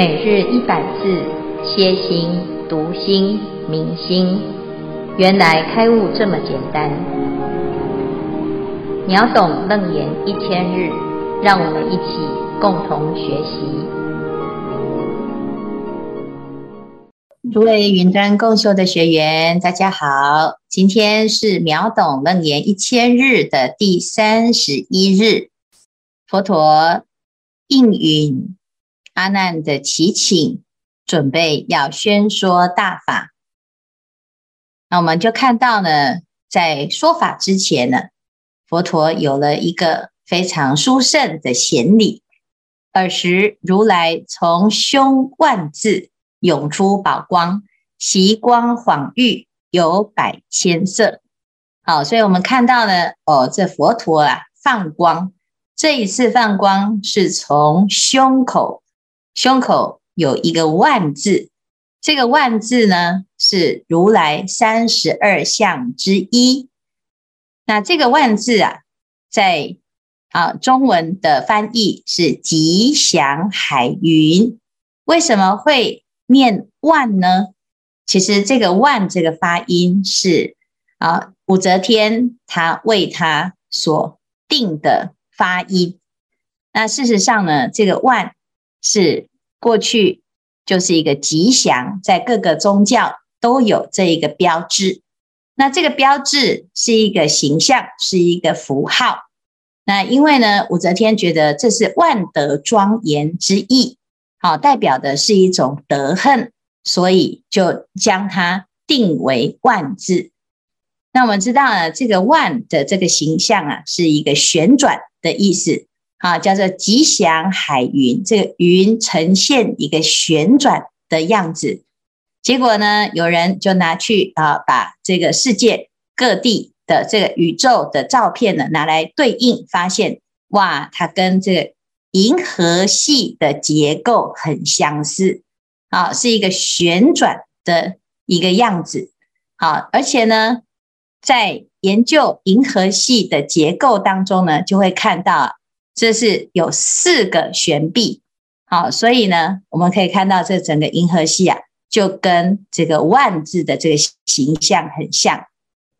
每日一百字，歇心、读心、明心，原来开悟这么简单。秒懂楞严一千日，让我们一起共同学习。诸位云端共修的学员，大家好，今天是秒懂楞严一千日的第三十一日，佛陀应允。阿难的祈请，准备要宣说大法。那我们就看到呢，在说法之前呢，佛陀有了一个非常殊胜的显理。尔时，如来从胸万字涌出宝光，习光晃喻，有百千色。好，所以我们看到呢，哦，这佛陀啊，放光，这一次放光是从胸口。胸口有一个万字，这个万字呢，是如来三十二相之一。那这个万字啊，在啊中文的翻译是吉祥海云。为什么会念万呢？其实这个万这个发音是啊武则天他为他所定的发音。那事实上呢，这个万。是过去就是一个吉祥，在各个宗教都有这一个标志。那这个标志是一个形象，是一个符号。那因为呢，武则天觉得这是万德庄严之意，好，代表的是一种德恨，所以就将它定为万字。那我们知道呢，这个万的这个形象啊，是一个旋转的意思。啊，叫做吉祥海云，这个云呈现一个旋转的样子。结果呢，有人就拿去啊，把这个世界各地的这个宇宙的照片呢，拿来对应，发现哇，它跟这个银河系的结构很相似。啊，是一个旋转的一个样子。好，而且呢，在研究银河系的结构当中呢，就会看到。这是有四个悬臂，好，所以呢，我们可以看到这整个银河系啊，就跟这个万字的这个形象很像。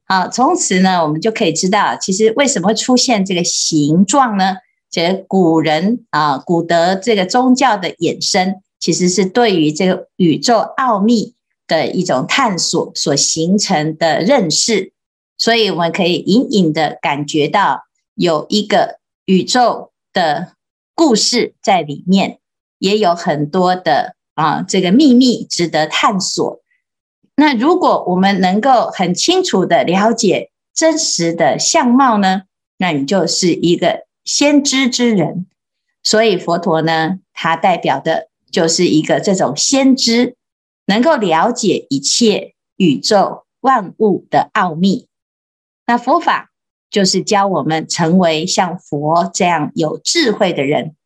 好，从此呢，我们就可以知道，其实为什么会出现这个形状呢？这古人啊，古德这个宗教的衍生，其实是对于这个宇宙奥秘的一种探索所形成的认识，所以我们可以隐隐的感觉到有一个宇宙。的故事在里面也有很多的啊，这个秘密值得探索。那如果我们能够很清楚的了解真实的相貌呢，那你就是一个先知之人。所以佛陀呢，他代表的就是一个这种先知，能够了解一切宇宙万物的奥秘。那佛法。就是教我们成为像佛这样有智慧的人，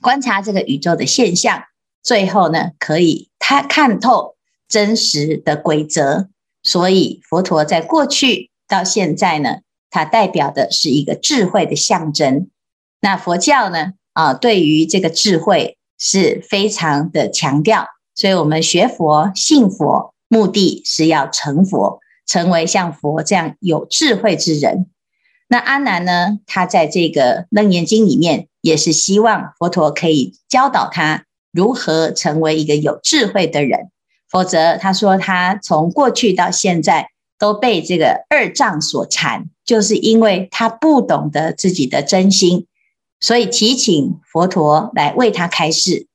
观察这个宇宙的现象，最后呢，可以他看透真实的规则。所以佛陀在过去到现在呢，它代表的是一个智慧的象征。那佛教呢，啊，对于这个智慧是非常的强调。所以我们学佛、信佛，目的是要成佛，成为像佛这样有智慧之人。那阿难呢，他在这个《楞严经》里面，也是希望佛陀可以教导他如何成为一个有智慧的人。否则，他说他从过去到现在都被这个二障所缠，就是因为他不懂得自己的真心，所以提请佛陀来为他开示。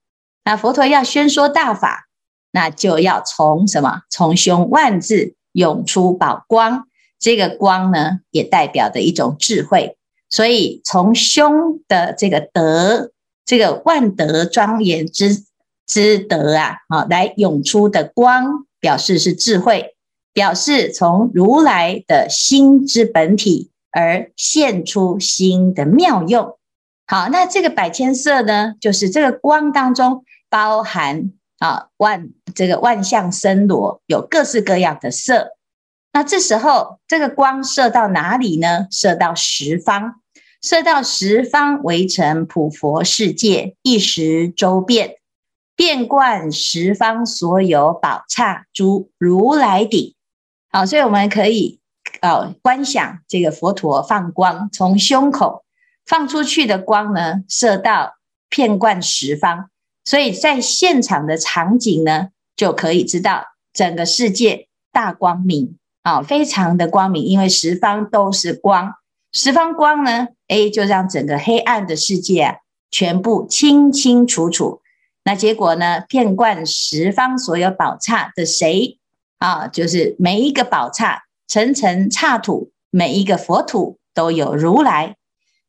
那佛陀要宣说大法，那就要从什么？从胸万字涌出宝光。这个光呢，也代表的一种智慧，所以从胸的这个德，这个万德庄严之之德啊，啊，来涌出的光，表示是智慧，表示从如来的心之本体而现出心的妙用。好，那这个百千色呢，就是这个光当中包含啊万这个万象森罗，有各式各样的色。那这时候，这个光射到哪里呢？射到十方，射到十方围城普佛世界，一时周遍。遍贯十方所有宝刹诸如来顶。好，所以我们可以哦观想这个佛陀放光，从胸口放出去的光呢，射到遍贯十方。所以在现场的场景呢，就可以知道整个世界大光明啊，非常的光明，因为十方都是光，十方光呢，诶，就让整个黑暗的世界啊，全部清清楚楚。那结果呢，遍贯十方所有宝刹的谁啊？就是每一个宝刹层层刹土，每一个佛土都有如来。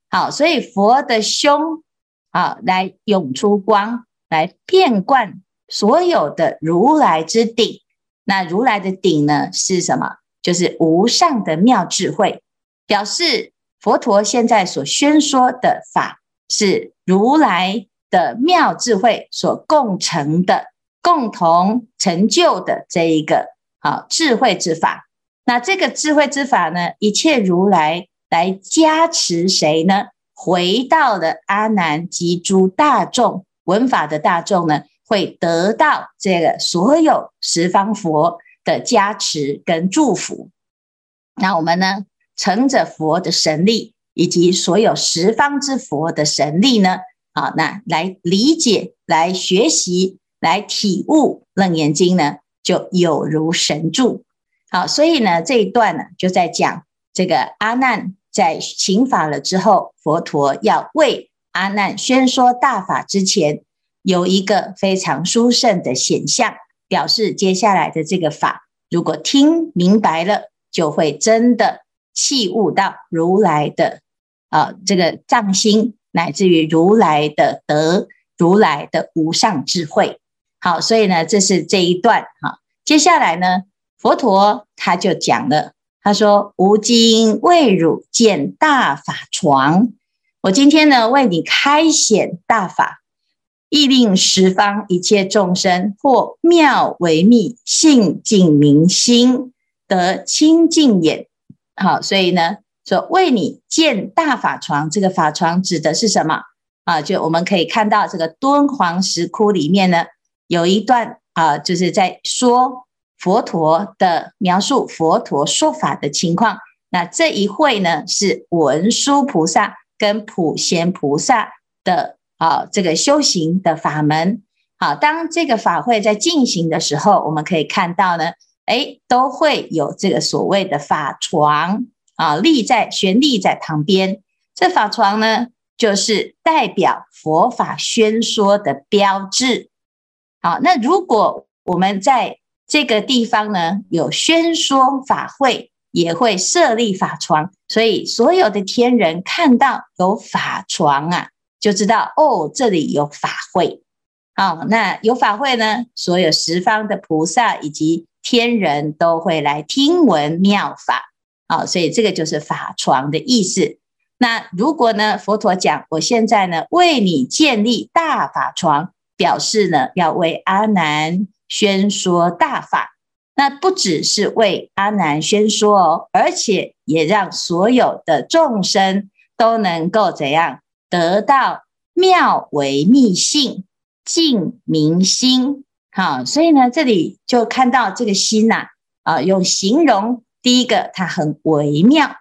好，所以佛的胸啊，来涌出光。来遍贯所有的如来之顶，那如来的顶呢，是什么？就是无上的妙智慧，表示佛陀现在所宣说的法是如来的妙智慧所共成的、共同成就的这一个啊智慧之法。那这个智慧之法呢，一切如来来加持谁呢？回到了阿难及诸大众。闻法的大众呢，会得到这个所有十方佛的加持跟祝福。那我们呢，乘着佛的神力，以及所有十方之佛的神力呢，啊，那来理解、来学习、来体悟《楞严经》呢，就有如神助。好，所以呢，这一段呢，就在讲这个阿难在行法了之后，佛陀要为阿难宣说大法之前，有一个非常殊胜的显象，表示接下来的这个法，如果听明白了，就会真的契悟到如来的啊、这个藏心，乃至于如来的德，如来的无上智慧。好，所以呢，这是这一段哈。接下来呢，佛陀他就讲了，他说：“吾今为汝见大法床。”我今天呢，为你开显大法，亦令十方一切众生或妙微密性净明心，得清净眼。好，所以呢，说为你见大法床，这个法床指的是什么啊？就我们可以看到这个敦煌石窟里面呢，有一段啊，就是在说佛陀的描述，佛陀说法的情况。那这一会呢，是文殊菩萨。跟普贤菩萨的啊，这个修行的法门，好，当这个法会在进行的时候，我们可以看到呢，诶，都会有这个所谓的法床啊，立在悬立在旁边。这法床呢，就是代表佛法宣说的标志。好，那如果我们在这个地方呢，有宣说法会。也会设立法床，所以所有的天人看到有法床啊，就知道哦，这里有法会。好，那有法会呢，所有十方的菩萨以及天人都会来听闻妙法。好，所以这个就是法床的意思。那如果呢，佛陀讲，我现在呢为你建立大法床，表示呢要为阿难宣说大法。那不只是为阿难宣说哦，而且也让所有的众生都能够怎样得到妙微密性净明心。好，所以呢，这里就看到这个心呐，啊，用形容第一个，它很微妙。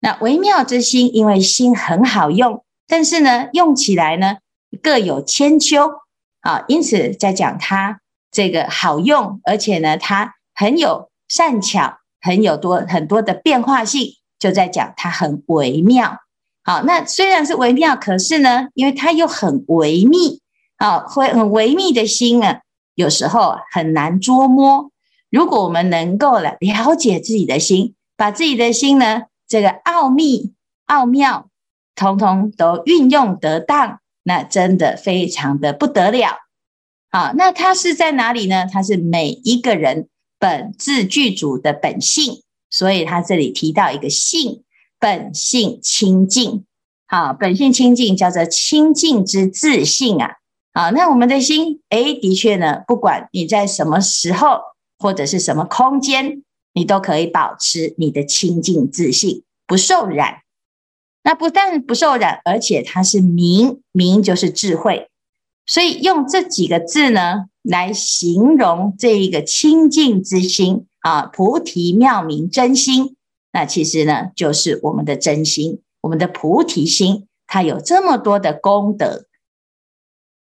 那微妙之心，因为心很好用，但是呢，用起来呢各有千秋啊，因此在讲它这个好用，而且呢，它。很有善巧，很有多很多的变化性，就在讲它很微妙。好，那虽然是微妙，可是呢，因为它又很微密，啊，会很微密的心啊，有时候很难捉摸。如果我们能够了了解自己的心，把自己的心呢，这个奥秘、奥妙，通通都运用得当，那真的非常的不得了。好，那它是在哪里呢？它是每一个人。本自具足的本性，所以他这里提到一个性，本性清净。好，本性清净叫做清净之自信啊。好，那我们的心，诶，的确呢，不管你在什么时候或者是什么空间，你都可以保持你的清净自信，不受染。那不但不受染，而且它是明，明就是智慧。所以用这几个字呢，来形容这一个清净之心啊，菩提妙明真心。那其实呢，就是我们的真心，我们的菩提心，它有这么多的功德。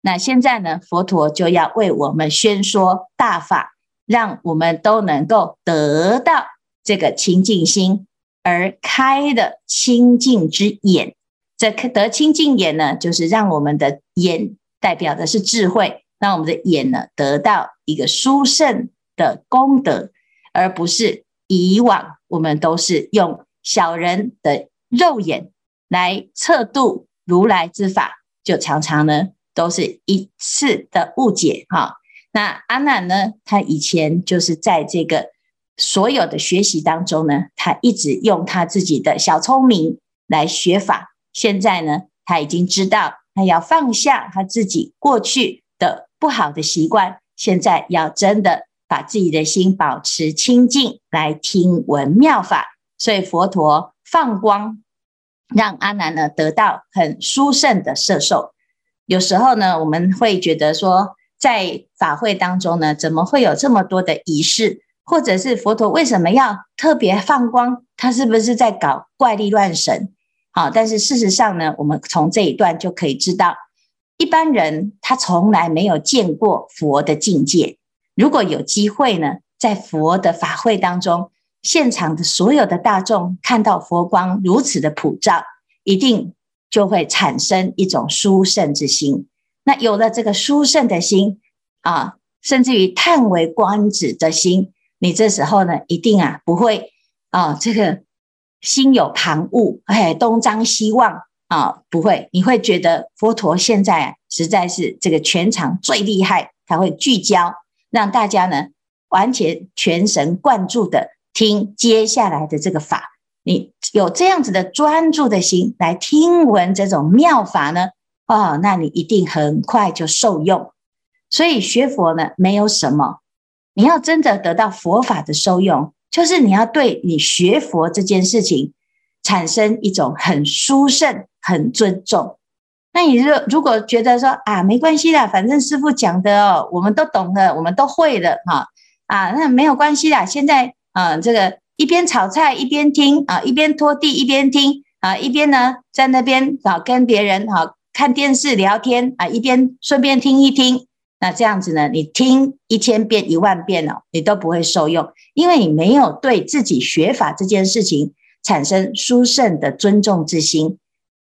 那现在呢，佛陀就要为我们宣说大法，让我们都能够得到这个清净心，而开的清净之眼。这得清净眼呢，就是让我们的眼代表的是智慧。让我们的眼呢，得到一个殊胜的功德，而不是以往我们都是用小人的肉眼来测度如来之法，就常常呢都是一次的误解哈。那阿难呢，他以前就是在这个所有的学习当中呢，他一直用他自己的小聪明来学法，现在呢，他已经知道他要放下他自己过去的。不好的习惯，现在要真的把自己的心保持清净，来听闻妙法。所以佛陀放光，让阿难呢得到很殊胜的摄受。有时候呢，我们会觉得说，在法会当中呢，怎么会有这么多的仪式？或者是佛陀为什么要特别放光？他是不是在搞怪力乱神？好，但是事实上呢，我们从这一段就可以知道。一般人他从来没有见过佛的境界。如果有机会呢，在佛的法会当中，现场的所有的大众看到佛光如此的普照，一定就会产生一种殊胜之心。那有了这个殊胜的心啊，甚至于叹为观止的心，你这时候呢，一定啊不会啊这个心有旁骛，哎，东张西望。啊、不会，你会觉得佛陀现在啊，实在是这个全场最厉害，他会聚焦，让大家呢完全全神贯注的听接下来的这个法。你有这样子的专注的心来听闻这种妙法呢，哦，那你一定很快就受用。所以学佛呢，没有什么，你要真的得到佛法的受用，就是你要对你学佛这件事情。产生一种很殊胜、很尊重。那你如如果觉得说啊，没关系啦，反正师傅讲的哦，我们都懂了，我们都会了哈啊，那没有关系啦。现在啊，这个一边炒菜一边听啊，一边拖地一边听啊，一边呢在那边啊跟别人哈看电视聊天啊，一边顺便听一听。那这样子呢，你听一千遍一万遍哦，你都不会受用，因为你没有对自己学法这件事情。产生殊胜的尊重之心。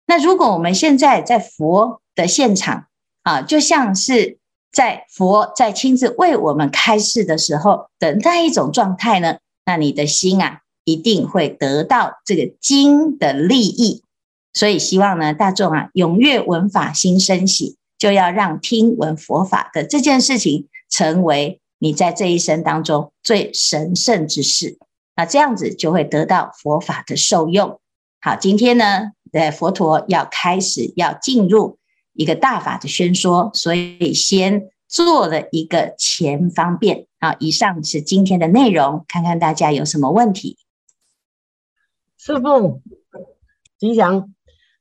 那如果我们现在在佛的现场啊，就像是在佛在亲自为我们开示的时候的那一种状态呢，那你的心啊，一定会得到这个经的利益。所以希望呢，大众啊，踊跃闻法心生喜，就要让听闻佛法的这件事情，成为你在这一生当中最神圣之事。那这样子就会得到佛法的受用。好，今天呢，呃，佛陀要开始要进入一个大法的宣说，所以先做了一个前方便。好，以上是今天的内容，看看大家有什么问题。师傅吉祥，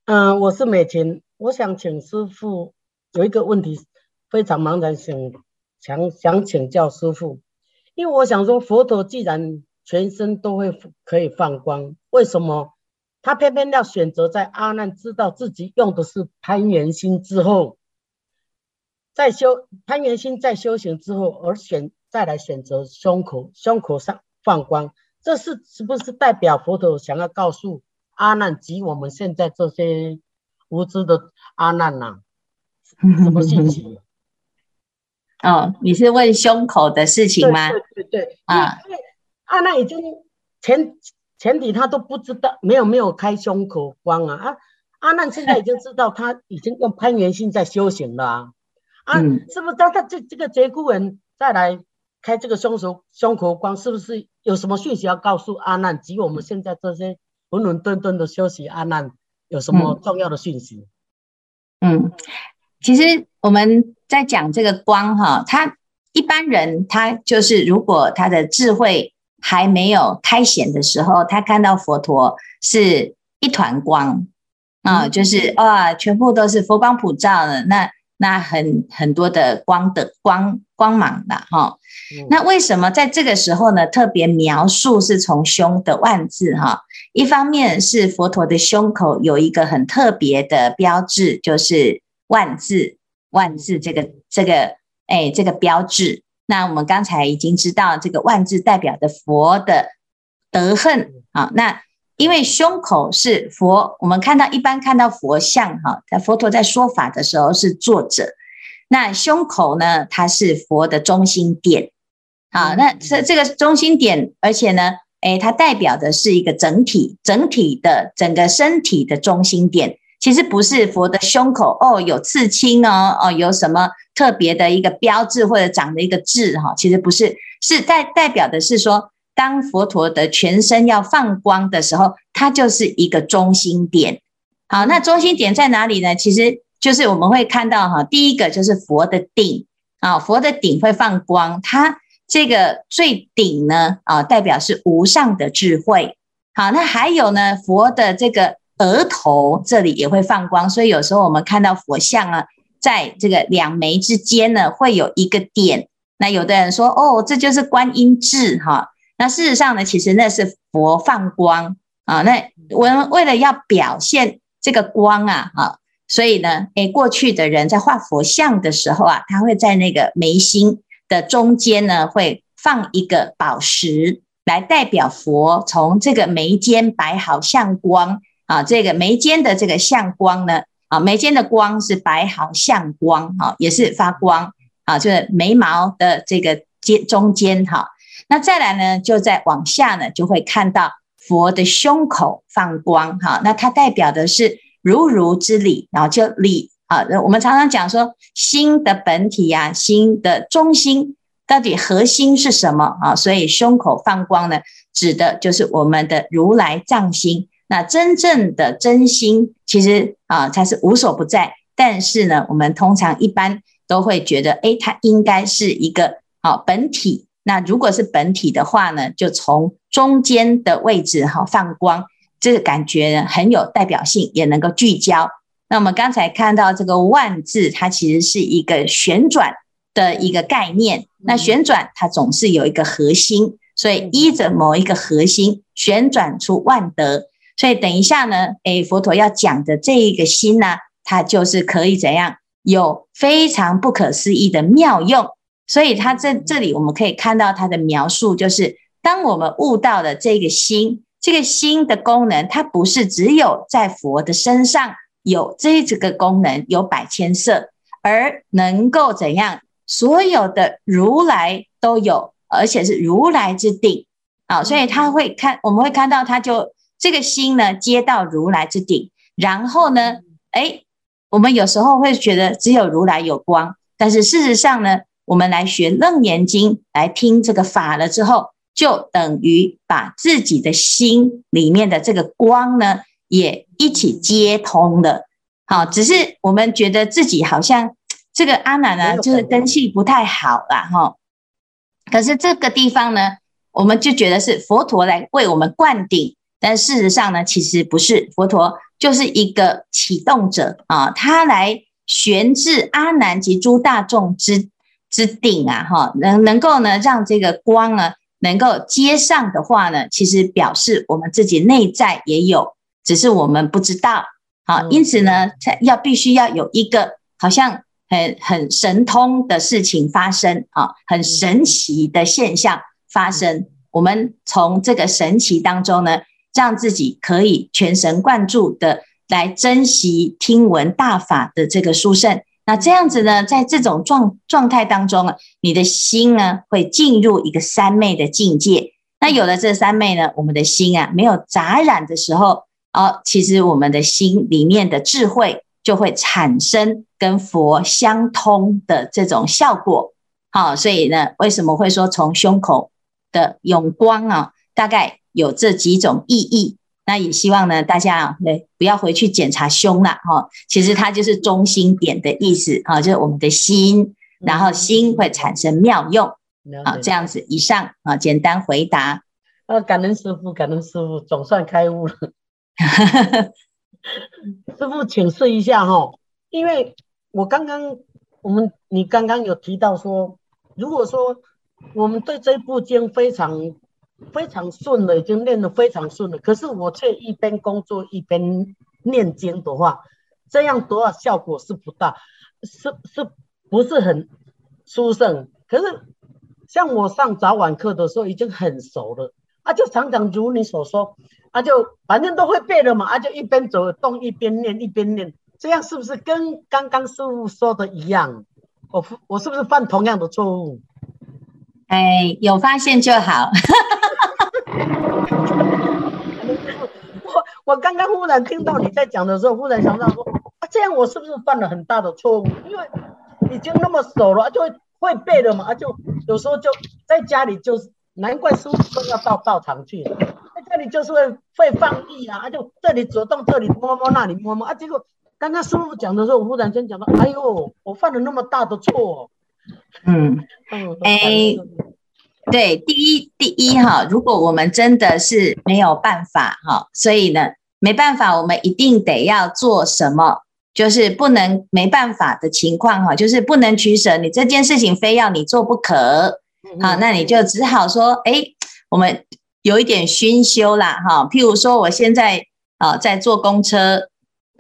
嗯、我是美琴，我想请师傅有一个问题，非常茫然，想想想请教师傅，因为我想说，佛陀既然全身都会可以放光，为什么他偏偏要选择在阿难知道自己用的是攀缘心之后，在修攀缘心在修行之后而选再来选择胸口胸口上放光，这是是不是代表佛陀想要告诉阿难及我们现在这些无知的阿难呐、啊？什么信息？哦，你是问胸口的事情吗？对对对，对啊。阿难已经前前提他都不知道，没有没有开胸口光啊啊！阿难现在已经知道他已经用攀缘心在修行了啊！啊，嗯、是不是他他这这个节骨眼再来开这个胸口胸口光，是不是有什么讯息要告诉阿难及我们现在这些浑浑沌沌的修习阿难有什么重要的讯息？嗯，其实我们在讲这个光哈，他一般人他就是如果他的智慧。还没有开显的时候，他看到佛陀是一团光啊，就是哇，全部都是佛光普照的。那那很很多的光的光光芒的哈。那为什么在这个时候呢，特别描述是从胸的万字哈？一方面是佛陀的胸口有一个很特别的标志，就是万字万字这个这个哎这个标志。那我们刚才已经知道，这个万字代表的佛的德恨啊。那因为胸口是佛，我们看到一般看到佛像哈，在佛陀在说法的时候是坐着，那胸口呢，它是佛的中心点。啊，那这这个中心点，而且呢，诶，它代表的是一个整体，整体的整个身体的中心点，其实不是佛的胸口哦，有刺青哦，哦，有什么特别的一个标志或者长的一个痣哈，其实不是，是代代表的是说，当佛陀的全身要放光的时候，它就是一个中心点。好，那中心点在哪里呢？其实就是我们会看到哈，第一个就是佛的顶啊，佛的顶会放光，它。这个最顶呢，啊，代表是无上的智慧。好，那还有呢，佛的这个额头这里也会放光，所以有时候我们看到佛像啊，在这个两眉之间呢，会有一个点。那有的人说，哦，这就是观音痣哈。那事实上呢，其实那是佛放光啊。那我们为了要表现这个光啊，啊，所以呢，诶，过去的人在画佛像的时候啊，他会在那个眉心。的中间呢，会放一个宝石来代表佛从这个眉间摆好相光啊，这个眉间的这个相光呢，啊，眉间的光是摆好相光啊，也是发光啊，就是眉毛的这个间中间哈。那再来呢，就再往下呢，就会看到佛的胸口放光哈，那它代表的是如如之理，然后就理。啊，我们常常讲说心的本体呀、啊，心的中心到底核心是什么啊？所以胸口放光呢，指的就是我们的如来藏心。那真正的真心，其实啊，它是无所不在。但是呢，我们通常一般都会觉得，哎，它应该是一个好本体。那如果是本体的话呢，就从中间的位置哈放光，这个感觉呢很有代表性，也能够聚焦。那我们刚才看到这个万字，它其实是一个旋转的一个概念。那旋转它总是有一个核心，所以依着某一个核心旋转出万德。所以等一下呢，诶，佛陀要讲的这一个心呢，它就是可以怎样有非常不可思议的妙用。所以它在这里我们可以看到它的描述，就是当我们悟到了这个心，这个心的功能，它不是只有在佛的身上。有这这个功能，有百千色，而能够怎样？所有的如来都有，而且是如来之定啊！所以他会看，我们会看到，他就这个心呢，接到如来之顶，然后呢，哎，我们有时候会觉得只有如来有光，但是事实上呢，我们来学楞严经，来听这个法了之后，就等于把自己的心里面的这个光呢。也一起接通了，好，只是我们觉得自己好像这个阿难呢，就是根器不太好啦，哈。可是这个地方呢，我们就觉得是佛陀来为我们灌顶，但事实上呢，其实不是，佛陀就是一个启动者啊，他来悬置阿难及诸大众之之顶啊，哈，能能够呢让这个光呢能够接上的话呢，其实表示我们自己内在也有。只是我们不知道，好，因此呢，才要必须要有一个好像很很神通的事情发生啊，很神奇的现象发生。我们从这个神奇当中呢，让自己可以全神贯注的来珍惜听闻大法的这个殊胜。那这样子呢，在这种状状态当中啊，你的心呢会进入一个三昧的境界。那有了这三昧呢，我们的心啊没有杂染的时候。哦，其实我们的心里面的智慧就会产生跟佛相通的这种效果。好，所以呢，为什么会说从胸口的永光啊？大概有这几种意义。那也希望呢，大家啊，不要回去检查胸了哈。其实它就是中心点的意思啊，就是我们的心，然后心会产生妙用。好，这样子，以上啊，简单回答。啊，感恩师傅，感恩师傅，总算开悟了。师傅，请示一下哈，因为我刚刚我们你刚刚有提到说，如果说我们对这部经非常非常顺了，已经练得非常顺了，可是我却一边工作一边念经的话，这样多少效果是不大，是是不是很殊胜？可是像我上早晚课的时候已经很熟了，啊，就常常如你所说，啊，就反正都会背了嘛，啊，就一边走动一边念一边念。这样是不是跟刚刚师傅说的一样？我我是不是犯同样的错误？哎，有发现就好。我我刚刚忽然听到你在讲的时候，忽然想到说，啊，这样我是不是犯了很大的错误？因为已经那么熟了，就会会背了嘛，啊，就有时候就在家里就是，难怪师傅说要到道场去，在这里就是会会放逸啊，啊，就这里走动，这里摸摸，那里摸摸啊，结果。刚刚师傅讲的时候，我忽然间讲到，哎呦，我犯了那么大的错。嗯，哎，对，第一，第一哈，如果我们真的是没有办法哈，所以呢，没办法，我们一定得要做什么，就是不能没办法的情况哈，就是不能取舍，你这件事情非要你做不可，好，那你就只好说，哎，我们有一点熏修啦哈，譬如说，我现在啊在坐公车。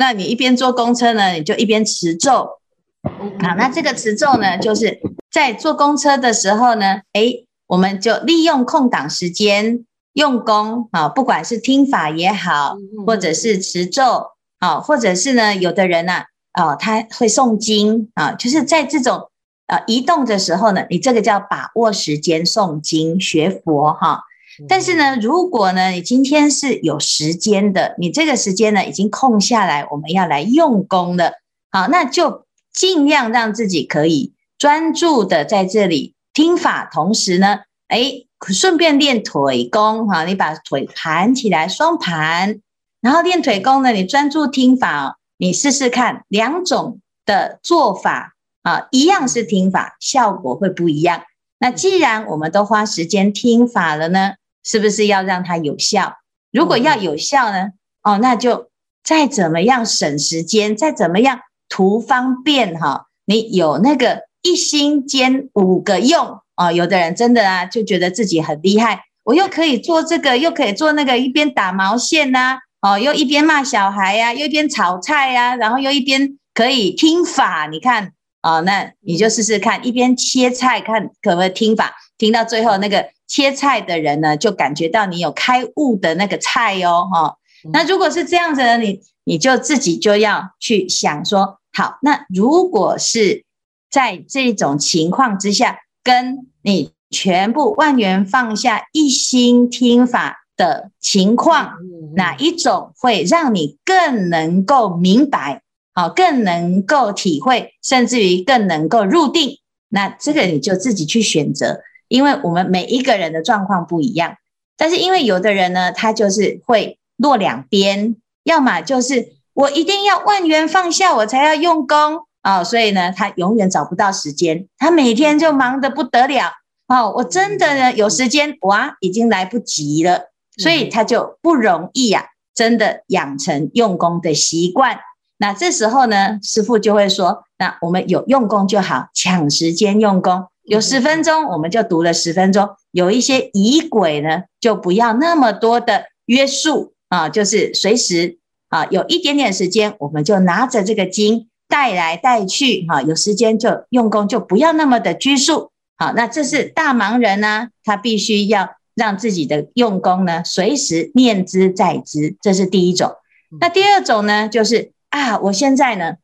那你一边坐公车呢，你就一边持咒。好，那这个持咒呢，就是在坐公车的时候呢，哎，我们就利用空档时间用功啊，不管是听法也好，或者是持咒啊，或者是呢，有的人呢，啊，他会诵经啊，就是在这种呃移动的时候呢，你这个叫把握时间诵经学佛哈。但是呢，如果呢，你今天是有时间的，你这个时间呢已经空下来，我们要来用功了，好，那就尽量让自己可以专注的在这里听法，同时呢，哎，顺便练腿功，哈，你把腿盘起来，双盘，然后练腿功呢，你专注听法，你试试看两种的做法啊，一样是听法，效果会不一样。那既然我们都花时间听法了呢？是不是要让它有效？如果要有效呢？哦，那就再怎么样省时间，再怎么样图方便哈。你有那个一心兼五个用哦。有的人真的啊，就觉得自己很厉害，我又可以做这个，又可以做那个，一边打毛线呐，哦，又一边骂小孩呀，又一边炒菜呀，然后又一边可以听法。你看哦，那你就试试看，一边切菜，看可不可以听法，听到最后那个。切菜的人呢，就感觉到你有开悟的那个菜哟、哦，哈、嗯。那如果是这样子呢，你你就自己就要去想说，好，那如果是在这种情况之下，跟你全部万元放下，一心听法的情况，哪一种会让你更能够明白，好，更能够体会，甚至于更能够入定？那这个你就自己去选择。因为我们每一个人的状况不一样，但是因为有的人呢，他就是会落两边，要么就是我一定要万元放下，我才要用功啊、哦，所以呢，他永远找不到时间，他每天就忙得不得了哦。我真的呢有时间，哇，已经来不及了，所以他就不容易呀、啊，真的养成用功的习惯。那这时候呢，师傅就会说，那我们有用功就好，抢时间用功。有十分钟，我们就读了十分钟。有一些疑轨呢，就不要那么多的约束啊，就是随时啊，有一点点时间，我们就拿着这个经带来带去哈。有时间就用功，就不要那么的拘束。好，那这是大忙人呢，他必须要让自己的用功呢，随时念之在之，这是第一种。那第二种呢，就是啊，我现在呢，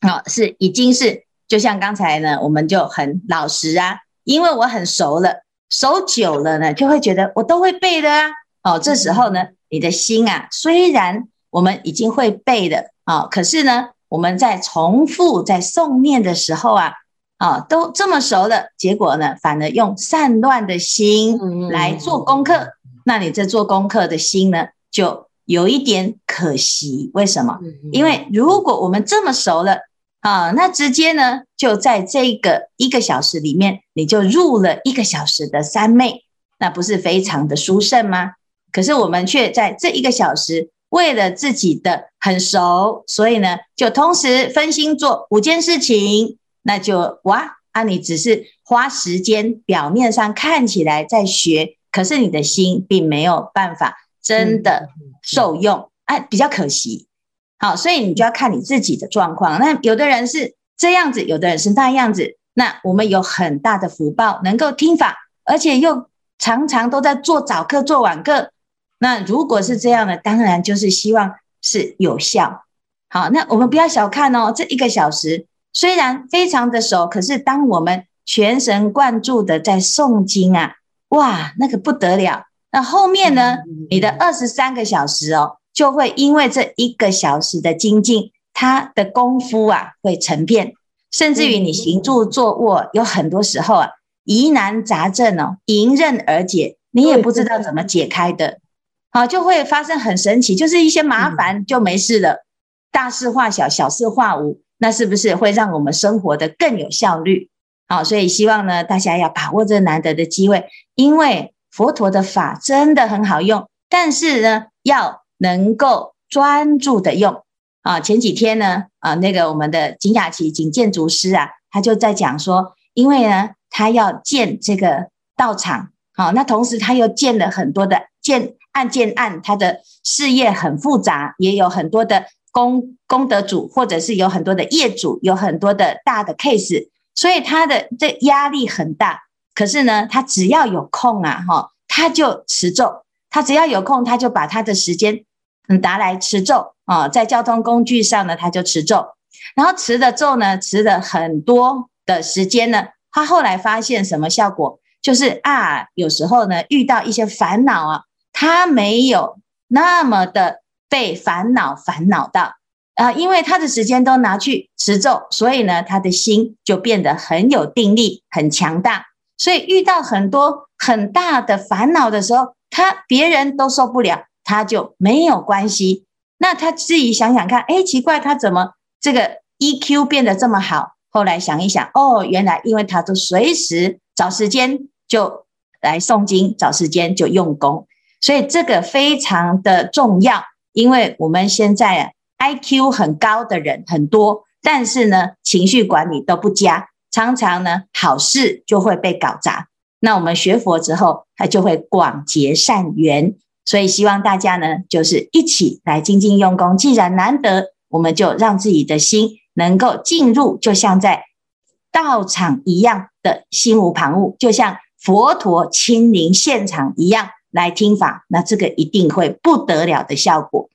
啊，是已经是。就像刚才呢，我们就很老实啊，因为我很熟了，熟久了呢，就会觉得我都会背的啊。哦，这时候呢，你的心啊，虽然我们已经会背的啊，可是呢，我们在重复在诵念的时候啊，啊，都这么熟了，结果呢，反而用散乱的心来做功课，那你这做功课的心呢，就有一点可惜。为什么？因为如果我们这么熟了。啊，那直接呢，就在这个一个小时里面，你就入了一个小时的三昧，那不是非常的殊胜吗？可是我们却在这一个小时，为了自己的很熟，所以呢，就同时分心做五件事情那就哇啊，你只是花时间，表面上看起来在学，可是你的心并没有办法真的受用，哎，比较可惜。好，所以你就要看你自己的状况。那有的人是这样子，有的人是那样子。那我们有很大的福报，能够听法，而且又常常都在做早课、做晚课。那如果是这样的，当然就是希望是有效。好，那我们不要小看哦，这一个小时虽然非常的熟，可是当我们全神贯注的在诵经啊，哇，那个不得了。那后面呢，你的二十三个小时哦，就会因为这一个小时的精进，他的功夫啊会成片。甚至于你行住坐卧，有很多时候啊，疑难杂症哦，迎刃而解，你也不知道怎么解开的，好，就会发生很神奇，就是一些麻烦就没事了，大事化小，小事化无，那是不是会让我们生活得更有效率？好，所以希望呢，大家要把握这难得的机会，因为佛陀的法真的很好用，但是呢，要能够专注的用。啊，前几天呢，啊，那个我们的景雅琪景建筑师啊，他就在讲说，因为呢，他要建这个道场，好，那同时他又建了很多的建案件案，他的事业很复杂，也有很多的功功德主，或者是有很多的业主，有很多的大的 case，所以他的这压力很大。可是呢，他只要有空啊，哈，他就持咒，他只要有空，他就把他的时间。嗯，拿来持咒啊，在交通工具上呢，他就持咒，然后持的咒呢，持了很多的时间呢。他后来发现什么效果？就是啊，有时候呢，遇到一些烦恼啊，他没有那么的被烦恼烦恼到啊，因为他的时间都拿去持咒，所以呢，他的心就变得很有定力，很强大。所以遇到很多很大的烦恼的时候，他别人都受不了。他就没有关系，那他自己想想看，哎，奇怪，他怎么这个 EQ 变得这么好？后来想一想，哦，原来因为他都随时找时间就来诵经，找时间就用功，所以这个非常的重要。因为我们现在 IQ 很高的人很多，但是呢，情绪管理都不佳，常常呢，好事就会被搞砸。那我们学佛之后，他就会广结善缘。所以希望大家呢，就是一起来精进用功。既然难得，我们就让自己的心能够进入，就像在道场一样的心无旁骛，就像佛陀亲临现场一样来听法，那这个一定会不得了的效果。